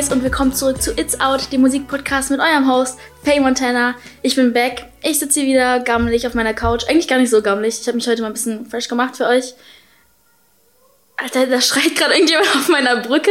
Guys und willkommen zurück zu It's Out, dem Musikpodcast mit eurem Host Faye Montana. Ich bin back. Ich sitze hier wieder gammelig auf meiner Couch. Eigentlich gar nicht so gammelig. Ich habe mich heute mal ein bisschen fresh gemacht für euch. Alter, da schreit gerade irgendjemand auf meiner Brücke.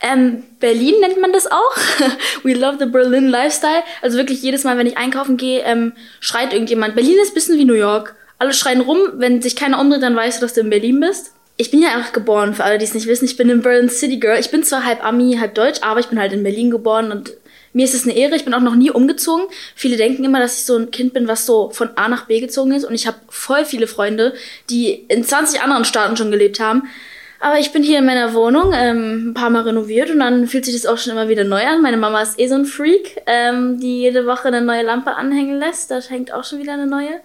Ähm, Berlin nennt man das auch. We love the Berlin Lifestyle. Also wirklich jedes Mal, wenn ich einkaufen gehe, ähm, schreit irgendjemand. Berlin ist ein bisschen wie New York. Alle schreien rum. Wenn sich keiner umdreht, dann weißt du, dass du in Berlin bist ich bin ja einfach geboren, für alle, die es nicht wissen. Ich bin in Berlin City Girl. Ich bin zwar halb Ami, halb Deutsch, aber ich bin halt in Berlin geboren und mir ist es eine Ehre. Ich bin auch noch nie umgezogen. Viele denken immer, dass ich so ein Kind bin, was so von A nach B gezogen ist. Und ich habe voll viele Freunde, die in 20 anderen Staaten schon gelebt haben. Aber ich bin hier in meiner Wohnung, ähm, ein paar Mal renoviert und dann fühlt sich das auch schon immer wieder neu an. Meine Mama ist eh so ein Freak, ähm, die jede Woche eine neue Lampe anhängen lässt. Da hängt auch schon wieder eine neue.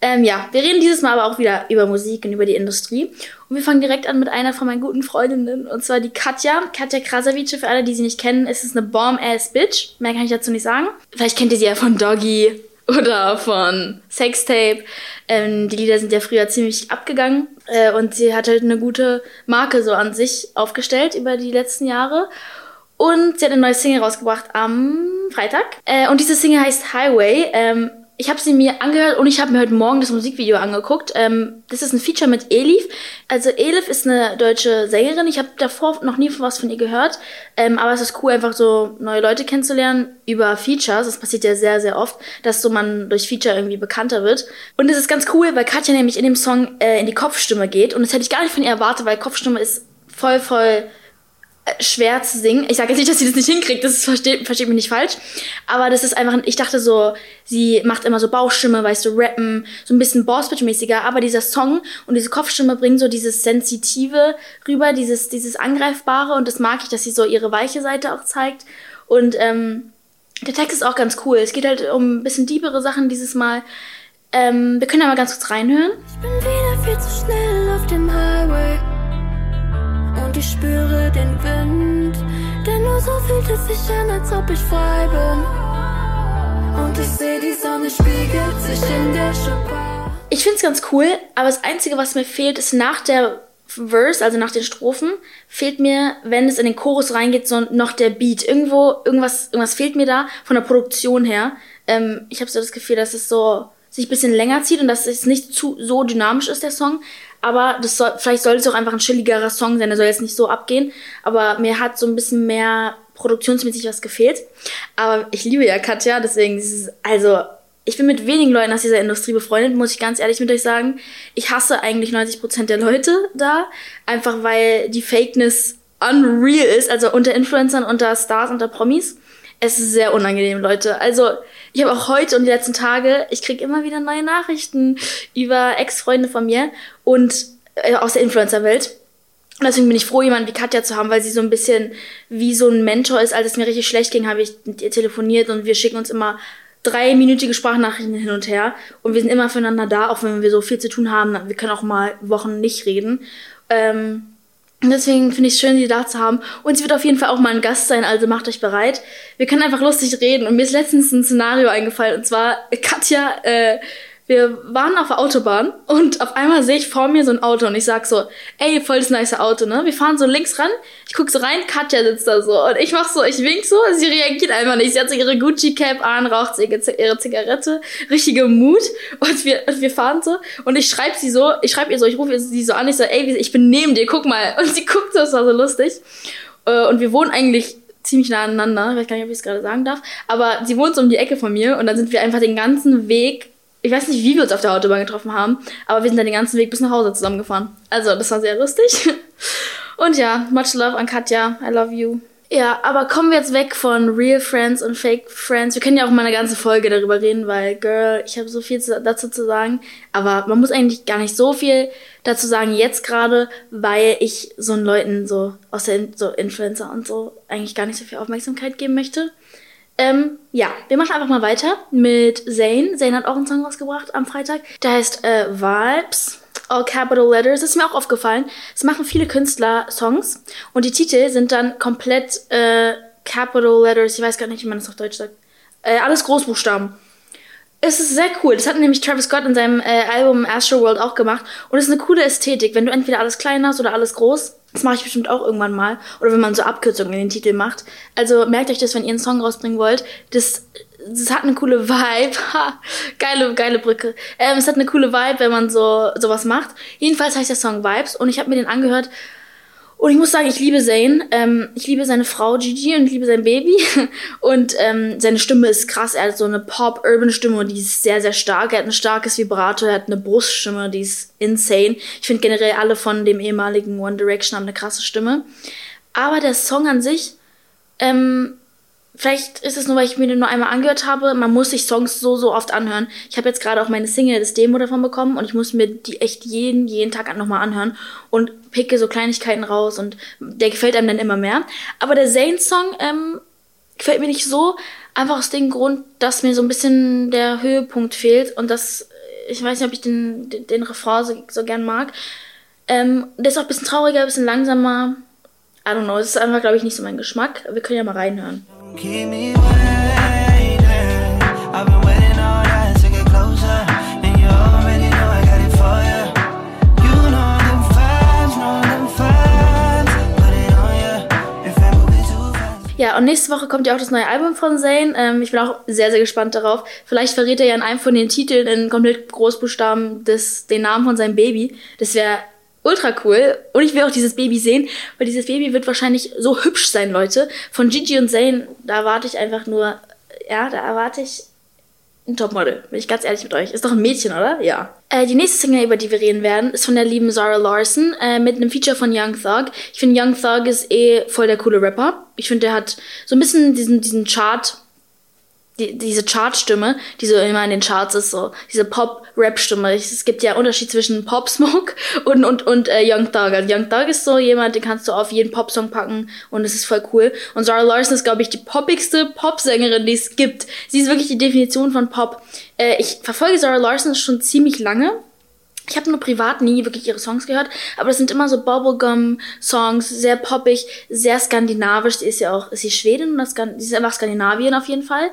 Ähm, ja, wir reden dieses Mal aber auch wieder über Musik und über die Industrie. Und wir fangen direkt an mit einer von meinen guten Freundinnen, und zwar die Katja. Katja Krasavice, für alle, die sie nicht kennen, ist es eine Bomb-Ass-Bitch. Mehr kann ich dazu nicht sagen. Vielleicht kennt ihr sie ja von Doggy oder von Sextape. Ähm, die Lieder sind ja früher ziemlich abgegangen äh, und sie hat halt eine gute Marke so an sich aufgestellt über die letzten Jahre. Und sie hat eine neue Single rausgebracht am Freitag. Äh, und diese Single heißt Highway. Ähm, ich habe sie mir angehört und ich habe mir heute Morgen das Musikvideo angeguckt. Ähm, das ist ein Feature mit Elif. Also Elif ist eine deutsche Sängerin. Ich habe davor noch nie was von ihr gehört. Ähm, aber es ist cool, einfach so neue Leute kennenzulernen über Features. Das passiert ja sehr, sehr oft, dass so man durch Feature irgendwie bekannter wird. Und es ist ganz cool, weil Katja nämlich in dem Song äh, in die Kopfstimme geht. Und das hätte ich gar nicht von ihr erwartet, weil Kopfstimme ist voll, voll schwer zu singen. Ich sage jetzt nicht, dass sie das nicht hinkriegt, das versteht, versteht mich nicht falsch. Aber das ist einfach, ich dachte so, sie macht immer so Bauchstimme, weißt du, rappen, so ein bisschen Bossbitch-mäßiger. Aber dieser Song und diese Kopfstimme bringen so dieses Sensitive rüber, dieses, dieses Angreifbare. Und das mag ich, dass sie so ihre weiche Seite auch zeigt. Und ähm, der Text ist auch ganz cool. Es geht halt um ein bisschen diebere Sachen dieses Mal. Ähm, wir können ja mal ganz kurz reinhören. Ich bin wieder viel zu schnell auf dem Highway ich spüre den Wind. Denn nur so fühlt es sich an, als ob ich frei bin. Und ich sehe, die Sonne spiegelt sich in der Schuppe. Ich find's ganz cool, aber das Einzige, was mir fehlt, ist nach der Verse, also nach den Strophen, fehlt mir, wenn es in den Chorus reingeht, so noch der Beat. Irgendwo, irgendwas, irgendwas fehlt mir da von der Produktion her. Ähm, ich habe so das Gefühl, dass es so sich bisschen länger zieht und dass es nicht zu so dynamisch ist, der Song. Aber das soll, vielleicht soll es auch einfach ein chilligerer Song sein, der soll jetzt nicht so abgehen. Aber mir hat so ein bisschen mehr produktionsmäßig was gefehlt. Aber ich liebe ja Katja, deswegen ist es, also, ich bin mit wenigen Leuten aus dieser Industrie befreundet, muss ich ganz ehrlich mit euch sagen. Ich hasse eigentlich 90% der Leute da, einfach weil die Fakeness unreal ist, also unter Influencern, unter Stars, unter Promis. Es ist sehr unangenehm, Leute. Also, ich habe auch heute und die letzten Tage, ich kriege immer wieder neue Nachrichten über Ex-Freunde von mir und äh, aus der Influencer-Welt. Und deswegen bin ich froh, jemanden wie Katja zu haben, weil sie so ein bisschen wie so ein Mentor ist. Als es mir richtig schlecht ging, habe ich mit ihr telefoniert und wir schicken uns immer dreiminütige Sprachnachrichten hin und her. Und wir sind immer füreinander da, auch wenn wir so viel zu tun haben. Wir können auch mal Wochen nicht reden. Ähm, deswegen finde ich es schön, sie da zu haben. Und sie wird auf jeden Fall auch mal ein Gast sein, also macht euch bereit. Wir können einfach lustig reden. Und mir ist letztens ein Szenario eingefallen. Und zwar, Katja äh, wir waren auf der Autobahn und auf einmal sehe ich vor mir so ein Auto und ich sag so, ey, voll das nice Auto, ne? Wir fahren so links ran, ich guck so rein, Katja sitzt da so und ich mach so, ich wink so, sie reagiert einfach nicht. Sie hat so ihre Gucci-Cap an, raucht ihre Zigarette, richtige Mut und wir, und wir fahren so und ich schreib sie so, ich schreib ihr so, ich rufe sie so an, ich so, ey, ich bin neben dir, guck mal. Und sie guckt so, das war so lustig. Äh, und wir wohnen eigentlich ziemlich nah aneinander, ich weiß gar nicht, ob ich es gerade sagen darf, aber sie wohnt so um die Ecke von mir und dann sind wir einfach den ganzen Weg ich weiß nicht, wie wir uns auf der Autobahn getroffen haben, aber wir sind dann den ganzen Weg bis nach Hause zusammengefahren. Also, das war sehr lustig. Und ja, much love an Katja. I love you. Ja, aber kommen wir jetzt weg von Real Friends und Fake Friends. Wir können ja auch mal eine ganze Folge darüber reden, weil, Girl, ich habe so viel dazu zu sagen. Aber man muss eigentlich gar nicht so viel dazu sagen jetzt gerade, weil ich so einen Leuten so aus der so Influencer und so eigentlich gar nicht so viel Aufmerksamkeit geben möchte. Ähm, ja, wir machen einfach mal weiter mit Zane. Zane hat auch einen Song rausgebracht am Freitag. Der heißt äh, Vibes. All Capital Letters. Das ist mir auch aufgefallen. Es machen viele Künstler Songs und die Titel sind dann komplett äh, Capital Letters. Ich weiß gar nicht, wie man das auf Deutsch sagt. Äh, alles Großbuchstaben. Es ist sehr cool. Das hat nämlich Travis Scott in seinem äh, Album Astro World auch gemacht. Und es ist eine coole Ästhetik. Wenn du entweder alles klein hast oder alles groß, Das mache ich bestimmt auch irgendwann mal. Oder wenn man so Abkürzungen in den Titel macht. Also merkt euch das, wenn ihr einen Song rausbringen wollt. Das, das hat eine coole Vibe. geile, geile Brücke. Ähm, es hat eine coole Vibe, wenn man so sowas macht. Jedenfalls heißt der Song Vibes und ich habe mir den angehört und ich muss sagen, ich liebe Zayn. Ähm, ich liebe seine Frau Gigi und ich liebe sein Baby. Und ähm, seine Stimme ist krass. Er hat so eine Pop-Urban-Stimme und die ist sehr, sehr stark. Er hat ein starkes Vibrato, er hat eine Bruststimme, die ist insane. Ich finde generell alle von dem ehemaligen One Direction haben eine krasse Stimme. Aber der Song an sich ähm, Vielleicht ist es nur, weil ich mir den nur einmal angehört habe. Man muss sich Songs so, so oft anhören. Ich habe jetzt gerade auch meine Single, das Demo davon bekommen und ich muss mir die echt jeden, jeden Tag nochmal anhören und picke so Kleinigkeiten raus und der gefällt einem dann immer mehr. Aber der Zayn-Song ähm, gefällt mir nicht so, einfach aus dem Grund, dass mir so ein bisschen der Höhepunkt fehlt und das, ich weiß nicht, ob ich den, den, den Refrain so, so gern mag. Ähm, der ist auch ein bisschen trauriger, ein bisschen langsamer. I don't know, es ist einfach, glaube ich, nicht so mein Geschmack. Wir können ja mal reinhören. Keep Ja, und nächste Woche kommt ja auch das neue Album von Zayn. Ähm, ich bin auch sehr, sehr gespannt darauf. Vielleicht verrät er ja in einem von den Titeln in komplett Großbuchstaben des, den Namen von seinem Baby. Das wäre ultra cool. Und ich will auch dieses Baby sehen, weil dieses Baby wird wahrscheinlich so hübsch sein, Leute. Von Gigi und Zayn, da erwarte ich einfach nur, ja, da erwarte ich ein Topmodel. Bin ich ganz ehrlich mit euch. Ist doch ein Mädchen, oder? Ja. Äh, die nächste Single, über die wir reden werden, ist von der lieben Zara Larson äh, mit einem Feature von Young Thug. Ich finde, Young Thug ist eh voll der coole Rapper. Ich finde, der hat so ein bisschen diesen, diesen Chart die, diese Chartstimme, die so immer in den Charts ist, so diese Pop-Rap-Stimme. Es gibt ja Unterschied zwischen Pop Smoke und und und äh, Young Thug. Also Young Thug ist so jemand, den kannst du auf jeden Pop-Song packen und es ist voll cool. Und Zara Larson ist, glaube ich, die poppigste Popsängerin, die es gibt. Sie ist wirklich die Definition von Pop. Äh, ich verfolge Zara Larson schon ziemlich lange. Ich habe nur privat nie wirklich ihre Songs gehört, aber das sind immer so Bubblegum-Songs, sehr poppig, sehr skandinavisch. Sie ist ja auch, ist sie Schwedin oder sie ist einfach Skandinavien auf jeden Fall.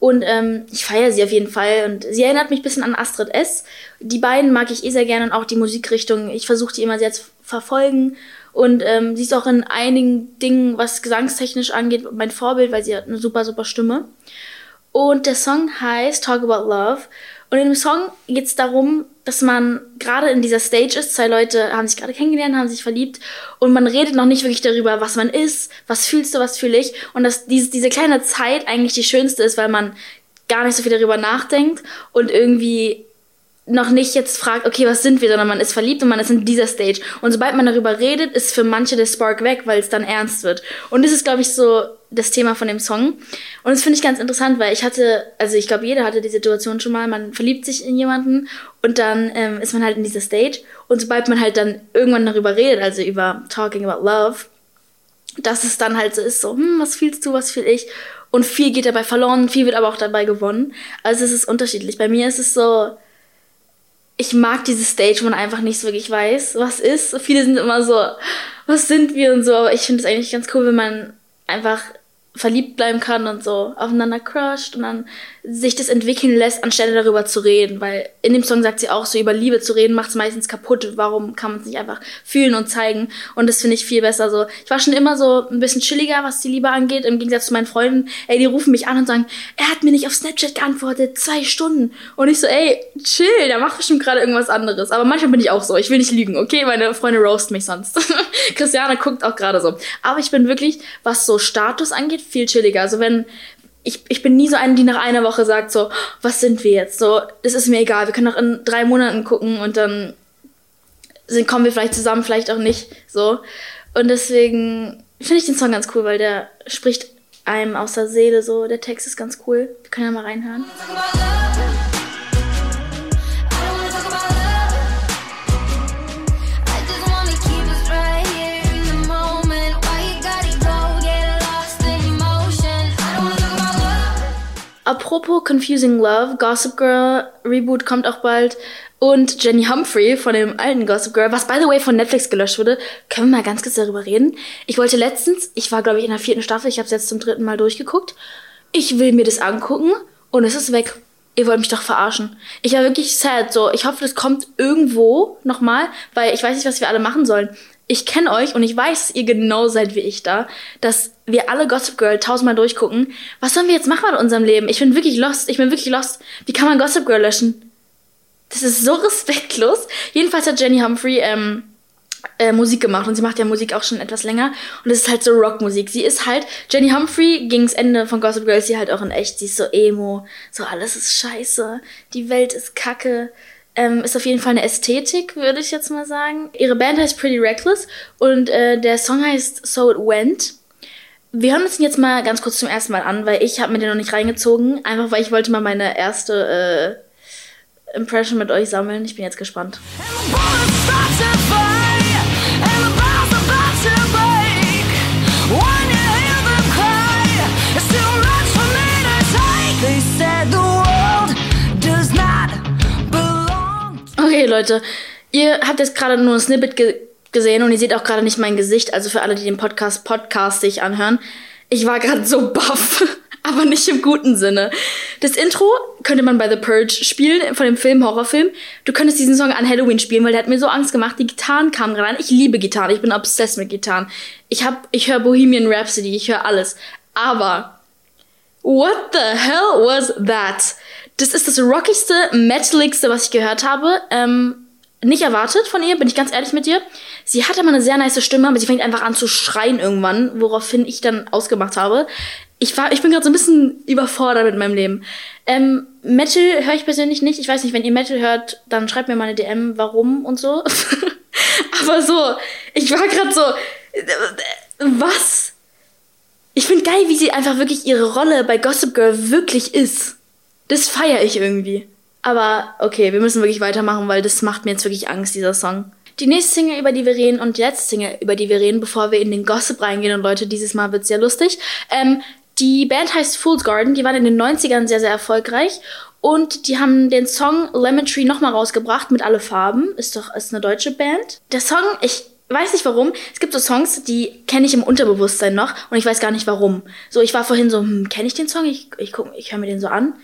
Und ähm, ich feiere sie auf jeden Fall. Und sie erinnert mich ein bisschen an Astrid S. Die beiden mag ich eh sehr gerne und auch die Musikrichtung. Ich versuche die immer sehr zu verfolgen. Und ähm, sie ist auch in einigen Dingen, was gesangstechnisch angeht, mein Vorbild, weil sie hat eine super, super Stimme. Und der Song heißt Talk About Love. Und in dem Song geht es darum, dass man gerade in dieser Stage ist. Zwei Leute haben sich gerade kennengelernt, haben sich verliebt und man redet noch nicht wirklich darüber, was man ist, was fühlst du, was fühle ich. Und dass diese, diese kleine Zeit eigentlich die schönste ist, weil man gar nicht so viel darüber nachdenkt und irgendwie noch nicht jetzt fragt, okay, was sind wir, sondern man ist verliebt und man ist in dieser Stage. Und sobald man darüber redet, ist für manche der Spark weg, weil es dann ernst wird. Und das ist, glaube ich, so das Thema von dem Song. Und das finde ich ganz interessant, weil ich hatte, also ich glaube, jeder hatte die Situation schon mal, man verliebt sich in jemanden und dann ähm, ist man halt in dieser Stage. Und sobald man halt dann irgendwann darüber redet, also über Talking about Love, dass es dann halt so ist, so, hm, was fühlst du, was fühl ich? Und viel geht dabei verloren, viel wird aber auch dabei gewonnen. Also es ist unterschiedlich. Bei mir ist es so, ich mag diese Stage, wo man einfach nicht so wirklich weiß, was ist. Viele sind immer so, was sind wir und so, aber ich finde es eigentlich ganz cool, wenn man einfach verliebt bleiben kann und so aufeinander crusht und dann sich das entwickeln lässt, anstelle darüber zu reden. Weil in dem Song sagt sie auch, so über Liebe zu reden macht es meistens kaputt. Warum kann man es nicht einfach fühlen und zeigen? Und das finde ich viel besser so. Ich war schon immer so ein bisschen chilliger, was die Liebe angeht, im Gegensatz zu meinen Freunden. Ey, die rufen mich an und sagen, er hat mir nicht auf Snapchat geantwortet, zwei Stunden. Und ich so, ey, chill, der macht bestimmt gerade irgendwas anderes. Aber manchmal bin ich auch so, ich will nicht lügen, okay? Meine Freunde roast mich sonst. Christiane guckt auch gerade so. Aber ich bin wirklich, was so Status angeht, viel chilliger. Also wenn, ich, ich bin nie so eine, die nach einer Woche sagt so, was sind wir jetzt? So, es ist mir egal, wir können noch in drei Monaten gucken und dann sind, kommen wir vielleicht zusammen, vielleicht auch nicht. So. Und deswegen finde ich den Song ganz cool, weil der spricht einem aus der Seele so. Der Text ist ganz cool. Wir können ja mal reinhören. Apropos Confusing Love, Gossip Girl Reboot kommt auch bald. Und Jenny Humphrey von dem alten Gossip Girl, was by the way von Netflix gelöscht wurde, können wir mal ganz kurz darüber reden. Ich wollte letztens, ich war glaube ich in der vierten Staffel, ich habe es jetzt zum dritten Mal durchgeguckt. Ich will mir das angucken und es ist weg. Ihr wollt mich doch verarschen. Ich war wirklich sad. So, ich hoffe, das kommt irgendwo nochmal, weil ich weiß nicht, was wir alle machen sollen. Ich kenne euch und ich weiß, dass ihr genau seid wie ich da, dass wir alle Gossip Girl tausendmal durchgucken. Was sollen wir jetzt machen mit unserem Leben? Ich bin wirklich lost. Ich bin wirklich lost. Wie kann man Gossip Girl löschen? Das ist so respektlos. Jedenfalls hat Jenny Humphrey ähm, äh, Musik gemacht und sie macht ja Musik auch schon etwas länger und es ist halt so Rockmusik. Sie ist halt, Jenny Humphrey ging's Ende von Gossip Girl, sie halt auch in echt, sie ist so emo, so alles ist scheiße, die Welt ist kacke. Ähm, ist auf jeden Fall eine Ästhetik, würde ich jetzt mal sagen. Ihre Band heißt Pretty Reckless und äh, der Song heißt So It Went. Wir hören uns den jetzt mal ganz kurz zum ersten Mal an, weil ich habe mir den noch nicht reingezogen, einfach weil ich wollte mal meine erste äh, Impression mit euch sammeln. Ich bin jetzt gespannt. Okay, Leute, ihr habt jetzt gerade nur ein Snippet ge gesehen und ihr seht auch gerade nicht mein Gesicht. Also für alle, die den Podcast podcastig anhören. Ich war gerade so baff, aber nicht im guten Sinne. Das Intro könnte man bei The Purge spielen, von dem Film, Horrorfilm. Du könntest diesen Song an Halloween spielen, weil der hat mir so Angst gemacht. Die Gitarren kamen gerade an. Ich liebe Gitarren, ich bin obsessed mit Gitarren. Ich hab, ich höre Bohemian Rhapsody, ich höre alles. Aber, what the hell was that? Das ist das rockigste, metaligste, was ich gehört habe. Ähm, nicht erwartet von ihr, bin ich ganz ehrlich mit dir. Sie hat immer eine sehr nice Stimme, aber sie fängt einfach an zu schreien irgendwann, woraufhin ich dann ausgemacht habe. Ich, war, ich bin gerade so ein bisschen überfordert mit meinem Leben. Ähm, Metal höre ich persönlich nicht. Ich weiß nicht, wenn ihr Metal hört, dann schreibt mir mal eine DM, warum und so. aber so, ich war gerade so, was? Ich finde geil, wie sie einfach wirklich ihre Rolle bei Gossip Girl wirklich ist. Das feiere ich irgendwie. Aber okay, wir müssen wirklich weitermachen, weil das macht mir jetzt wirklich Angst, dieser Song. Die nächste Single, über die wir reden, und die letzte Single, über die wir reden, bevor wir in den Gossip reingehen, und Leute, dieses Mal wird sehr lustig. Ähm, die Band heißt Fool's Garden, die waren in den 90ern sehr, sehr erfolgreich. Und die haben den Song Lemon Tree nochmal rausgebracht mit alle Farben. Ist doch ist eine deutsche Band. Der Song, ich weiß nicht warum. Es gibt so Songs, die kenne ich im Unterbewusstsein noch und ich weiß gar nicht warum. So, ich war vorhin so, hm, kenne ich den Song? Ich, ich, ich höre mir den so an.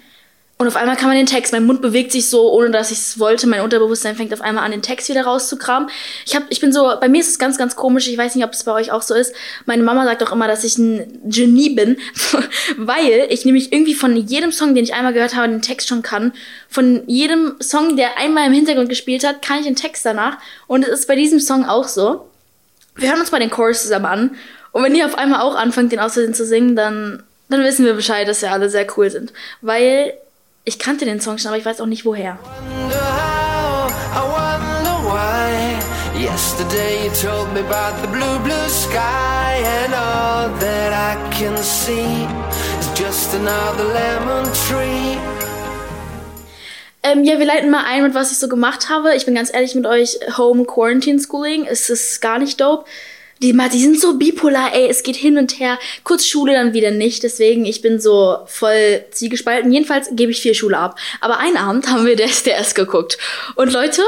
Und auf einmal kann man den Text, mein Mund bewegt sich so, ohne dass ich es wollte. Mein Unterbewusstsein fängt auf einmal an, den Text wieder rauszukramen. Ich hab, ich bin so, bei mir ist es ganz, ganz komisch. Ich weiß nicht, ob es bei euch auch so ist. Meine Mama sagt auch immer, dass ich ein Genie bin, weil ich nämlich irgendwie von jedem Song, den ich einmal gehört habe, den Text schon kann. Von jedem Song, der einmal im Hintergrund gespielt hat, kann ich den Text danach. Und es ist bei diesem Song auch so. Wir hören uns mal den Chorus zusammen an. Und wenn ihr auf einmal auch anfangt, den auszusehen zu singen, dann, dann wissen wir Bescheid, dass wir alle sehr cool sind. Weil ich kannte den Song schon, aber ich weiß auch nicht woher. Yesterday you told me about the blue, blue sky And all that I can see is just another lemon tree ähm, ja, wir leiten mal ein, mit was ich so gemacht habe. Ich bin ganz ehrlich mit euch, Home Quarantine Schooling, es ist gar nicht dope. Die, die sind so bipolar, ey, es geht hin und her. Kurz Schule, dann wieder nicht. Deswegen, ich bin so voll ziegespalten. Jedenfalls gebe ich viel Schule ab. Aber einen Abend haben wir der SDS geguckt. Und Leute,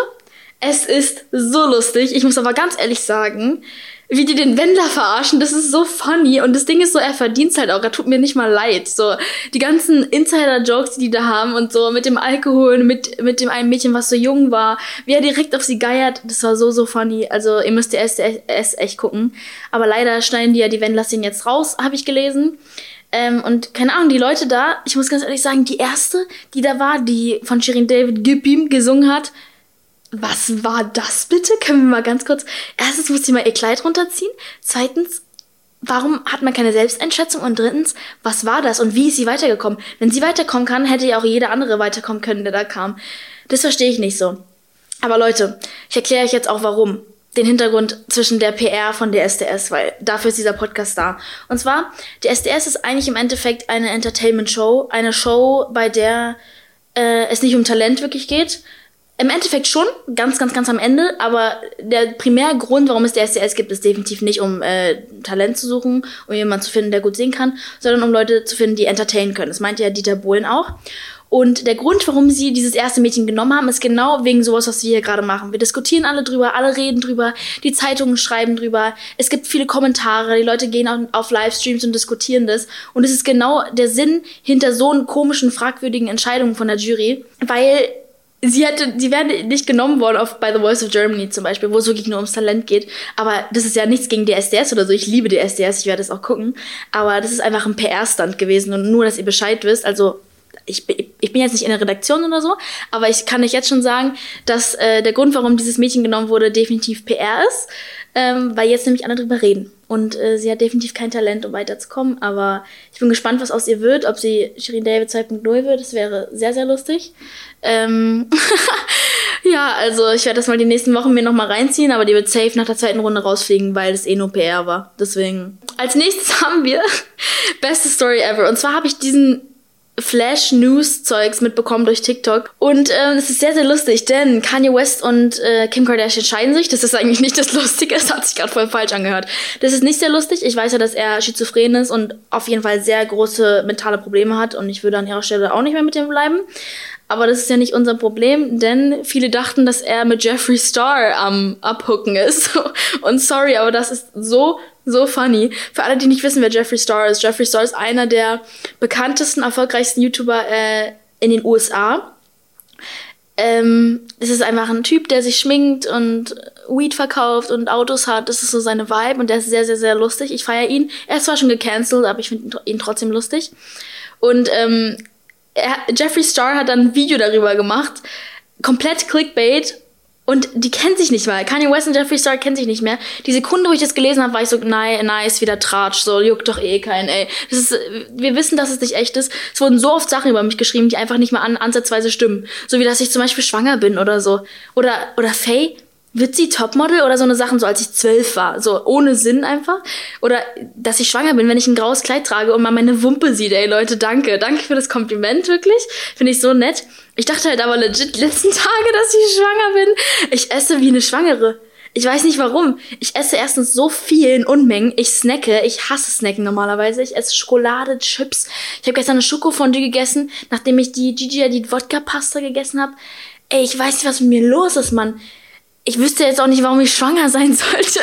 es ist so lustig. Ich muss aber ganz ehrlich sagen, wie die den Wendler verarschen, das ist so funny. Und das Ding ist so, er verdient halt auch. Er tut mir nicht mal leid. So, die ganzen Insider-Jokes, die die da haben und so mit dem Alkohol, mit, mit dem einen Mädchen, was so jung war, wie er direkt auf sie geiert, das war so, so funny. Also, ihr müsst die SDS echt gucken. Aber leider schneiden die ja die Wendler-Szenen jetzt raus, habe ich gelesen. Ähm, und keine Ahnung, die Leute da, ich muss ganz ehrlich sagen, die erste, die da war, die von Shirin David Gib ihm gesungen hat, was war das bitte? Können wir mal ganz kurz. Erstens muss sie mal ihr Kleid runterziehen. Zweitens, warum hat man keine Selbsteinschätzung? Und drittens, was war das und wie ist sie weitergekommen? Wenn sie weiterkommen kann, hätte ja auch jeder andere weiterkommen können, der da kam. Das verstehe ich nicht so. Aber Leute, ich erkläre euch jetzt auch warum. Den Hintergrund zwischen der PR von der SDS, weil dafür ist dieser Podcast da. Und zwar, die SDS ist eigentlich im Endeffekt eine Entertainment-Show, eine Show, bei der äh, es nicht um Talent wirklich geht, im Endeffekt schon, ganz, ganz, ganz am Ende, aber der Primärgrund, warum es der SDS gibt, ist definitiv nicht, um äh, Talent zu suchen, um jemanden zu finden, der gut singen kann, sondern um Leute zu finden, die entertainen können. Das meint ja Dieter Bohlen auch. Und der Grund, warum sie dieses erste Mädchen genommen haben, ist genau wegen sowas, was wir hier gerade machen. Wir diskutieren alle drüber, alle reden drüber, die Zeitungen schreiben drüber, es gibt viele Kommentare, die Leute gehen auf, auf Livestreams und diskutieren das. Und es ist genau der Sinn hinter so einen komischen, fragwürdigen Entscheidungen von der Jury, weil sie hätte, sie wäre nicht genommen worden auf bei The Voice of Germany zum Beispiel, wo es wirklich nur ums Talent geht. Aber das ist ja nichts gegen die SDS oder so. Ich liebe die SDS, ich werde es auch gucken. Aber das ist einfach ein PR-Stand gewesen und nur, dass ihr Bescheid wisst. Also ich, ich bin jetzt nicht in der Redaktion oder so, aber ich kann euch jetzt schon sagen, dass äh, der Grund, warum dieses Mädchen genommen wurde, definitiv PR ist, ähm, weil jetzt nämlich alle drüber reden. Und äh, sie hat definitiv kein Talent, um weiterzukommen, aber ich bin gespannt, was aus ihr wird, ob sie Shirin David 2.0 wird. Das wäre sehr, sehr lustig. Ähm ja, also ich werde das mal die nächsten Wochen mir nochmal reinziehen, aber die wird safe nach der zweiten Runde rausfliegen, weil es eh nur PR war. Deswegen. Als nächstes haben wir beste Story ever. Und zwar habe ich diesen Flash-News-Zeugs mitbekommen durch TikTok. Und ähm, es ist sehr, sehr lustig, denn Kanye West und äh, Kim Kardashian scheiden sich. Das ist eigentlich nicht das Lustige, es hat sich gerade voll falsch angehört. Das ist nicht sehr lustig. Ich weiß ja, dass er schizophren ist und auf jeden Fall sehr große mentale Probleme hat und ich würde an ihrer Stelle auch nicht mehr mit ihm bleiben. Aber das ist ja nicht unser Problem, denn viele dachten, dass er mit Jeffree Star am Abhucken ist. Und sorry, aber das ist so so funny. Für alle, die nicht wissen, wer Jeffree Star ist. Jeffree Star ist einer der bekanntesten, erfolgreichsten YouTuber äh, in den USA. Ähm, es ist einfach ein Typ, der sich schminkt und Weed verkauft und Autos hat. Das ist so seine Vibe und der ist sehr, sehr, sehr lustig. Ich feiere ihn. Er ist zwar schon gecancelt, aber ich finde ihn trotzdem lustig. Und ähm, er, Jeffree Star hat dann ein Video darüber gemacht. Komplett Clickbait und die kennen sich nicht mal. Kanye West und Jeffree Star kennen sich nicht mehr. Die Sekunde, wo ich das gelesen habe, war ich so, nein, nice, wieder Tratsch, so, juckt doch eh keinen, ey. Das ist, wir wissen, dass es nicht echt ist. Es wurden so oft Sachen über mich geschrieben, die einfach nicht mal an, ansatzweise stimmen. So wie, dass ich zum Beispiel schwanger bin oder so. Oder, oder Faye, wird sie Topmodel oder so eine Sachen, so als ich zwölf war, so ohne Sinn einfach. Oder dass ich schwanger bin, wenn ich ein graues Kleid trage und man meine Wumpe sieht, ey Leute, danke. Danke für das Kompliment, wirklich. Finde ich so nett. Ich dachte halt aber legit letzten Tage, dass ich schwanger bin. Ich esse wie eine Schwangere. Ich weiß nicht warum. Ich esse erstens so viel in Unmengen. Ich snacke. Ich hasse Snacken normalerweise. Ich esse Schokolade, Chips. Ich habe gestern eine Schokofondue gegessen, nachdem ich die Gigi Hadid Wodka Pasta gegessen habe. Ey, ich weiß nicht, was mit mir los ist, Mann ich wüsste jetzt auch nicht, warum ich schwanger sein sollte.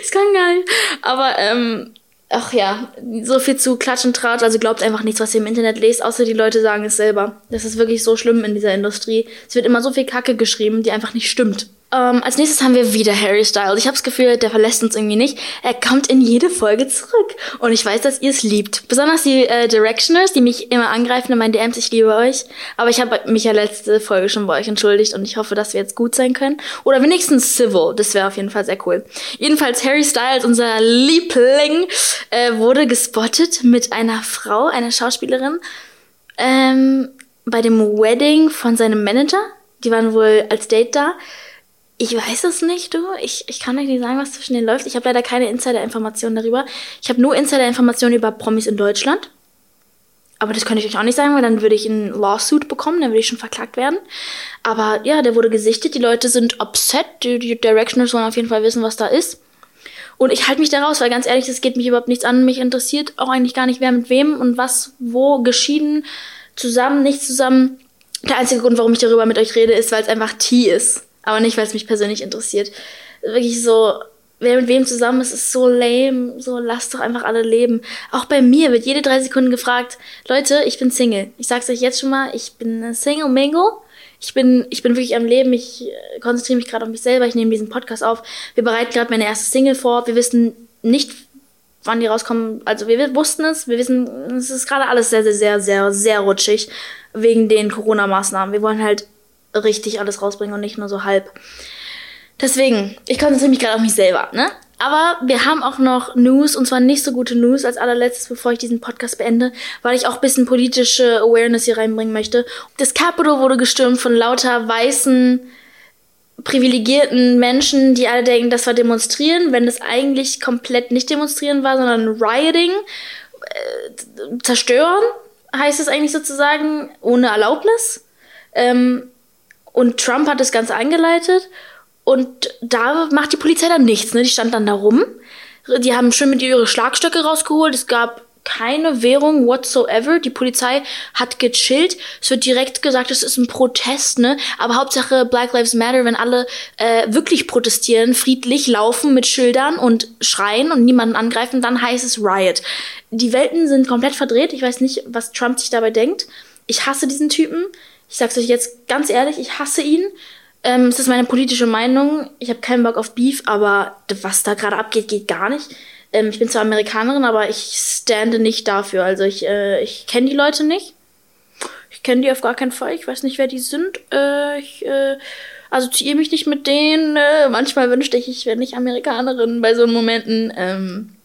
das kann gar nicht. Aber, ähm, ach ja, so viel zu Klatsch und Tratsch. Also glaubt einfach nichts, was ihr im Internet lest, außer die Leute sagen es selber. Das ist wirklich so schlimm in dieser Industrie. Es wird immer so viel Kacke geschrieben, die einfach nicht stimmt. Ähm, als nächstes haben wir wieder Harry Styles. Ich habe das Gefühl, der verlässt uns irgendwie nicht. Er kommt in jede Folge zurück. Und ich weiß, dass ihr es liebt. Besonders die äh, Directioners, die mich immer angreifen in meinen DMs. Ich liebe euch. Aber ich habe mich ja letzte Folge schon bei euch entschuldigt und ich hoffe, dass wir jetzt gut sein können. Oder wenigstens Civil. Das wäre auf jeden Fall sehr cool. Jedenfalls Harry Styles, unser Liebling, äh, wurde gespottet mit einer Frau, einer Schauspielerin, ähm, bei dem Wedding von seinem Manager. Die waren wohl als Date da. Ich weiß es nicht, du. Ich, ich kann euch nicht sagen, was zwischen denen läuft. Ich habe leider keine Insider-Informationen darüber. Ich habe nur Insider-Informationen über Promis in Deutschland. Aber das könnte ich euch auch nicht sagen, weil dann würde ich einen Lawsuit bekommen, dann würde ich schon verklagt werden. Aber ja, der wurde gesichtet, die Leute sind upset, die, die Directioners wollen auf jeden Fall wissen, was da ist. Und ich halte mich da raus, weil ganz ehrlich, es geht mich überhaupt nichts an. Mich interessiert auch eigentlich gar nicht, wer mit wem und was, wo, geschieden, zusammen, nicht zusammen. Der einzige Grund, warum ich darüber mit euch rede, ist, weil es einfach Tee ist. Aber nicht, weil es mich persönlich interessiert. Wirklich so, wer mit wem zusammen ist, ist so lame. So, lasst doch einfach alle leben. Auch bei mir wird jede drei Sekunden gefragt, Leute, ich bin Single. Ich sag's euch jetzt schon mal, ich bin Single Mingle. Ich bin, ich bin wirklich am Leben. Ich äh, konzentriere mich gerade auf mich selber. Ich nehme diesen Podcast auf. Wir bereiten gerade meine erste Single vor. Wir wissen nicht, wann die rauskommen. Also wir wussten es. Wir wissen, es ist gerade alles sehr, sehr, sehr, sehr, sehr rutschig wegen den Corona-Maßnahmen. Wir wollen halt richtig alles rausbringen und nicht nur so halb. Deswegen, ich konzentriere mich gerade auf mich selber, ne? Aber wir haben auch noch News, und zwar nicht so gute News als allerletztes, bevor ich diesen Podcast beende, weil ich auch ein bisschen politische Awareness hier reinbringen möchte. Das Capitol wurde gestürmt von lauter weißen, privilegierten Menschen, die alle denken, das war demonstrieren, wenn das eigentlich komplett nicht demonstrieren war, sondern Rioting, äh, zerstören, heißt es eigentlich sozusagen, ohne Erlaubnis. Ähm, und Trump hat das Ganze eingeleitet und da macht die Polizei dann nichts. Ne? Die stand dann da rum. Die haben schön mit ihr ihre Schlagstöcke rausgeholt. Es gab keine Währung whatsoever. Die Polizei hat gechillt. Es wird direkt gesagt, es ist ein Protest, ne? Aber Hauptsache Black Lives Matter, wenn alle äh, wirklich protestieren, friedlich laufen mit Schildern und schreien und niemanden angreifen, dann heißt es Riot. Die Welten sind komplett verdreht. Ich weiß nicht, was Trump sich dabei denkt. Ich hasse diesen Typen. Ich sag's euch jetzt ganz ehrlich, ich hasse ihn. Ähm, es ist meine politische Meinung. Ich habe keinen Bock auf Beef, aber was da gerade abgeht, geht gar nicht. Ähm, ich bin zwar Amerikanerin, aber ich stande nicht dafür. Also ich, äh, ich kenne die Leute nicht. Ich kenne die auf gar keinen Fall. Ich weiß nicht, wer die sind. Äh, ich äh, assoziiere mich nicht mit denen. Äh, manchmal wünschte ich, ich wäre nicht Amerikanerin bei so Momenten. Ähm,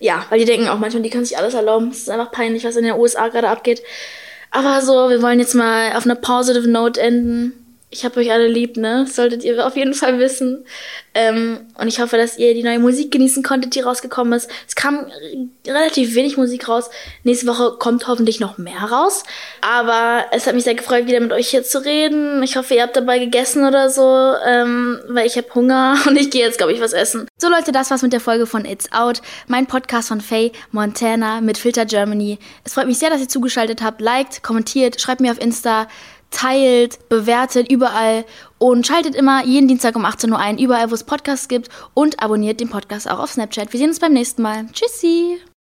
ja, weil die denken auch manchmal, die können sich alles erlauben. Es ist einfach peinlich, was in den USA gerade abgeht. Aber so, wir wollen jetzt mal auf einer positive Note enden ich habe euch alle lieb, ne? solltet ihr auf jeden Fall wissen. Ähm, und ich hoffe, dass ihr die neue Musik genießen konntet, die rausgekommen ist. Es kam relativ wenig Musik raus. Nächste Woche kommt hoffentlich noch mehr raus. Aber es hat mich sehr gefreut, wieder mit euch hier zu reden. Ich hoffe, ihr habt dabei gegessen oder so, ähm, weil ich habe Hunger und ich gehe jetzt, glaube ich, was essen. So Leute, das war's mit der Folge von It's Out, mein Podcast von Faye Montana mit Filter Germany. Es freut mich sehr, dass ihr zugeschaltet habt. Liked, kommentiert, schreibt mir auf Insta teilt, bewertet überall und schaltet immer jeden Dienstag um 18 Uhr ein, überall, wo es Podcasts gibt und abonniert den Podcast auch auf Snapchat. Wir sehen uns beim nächsten Mal. Tschüssi!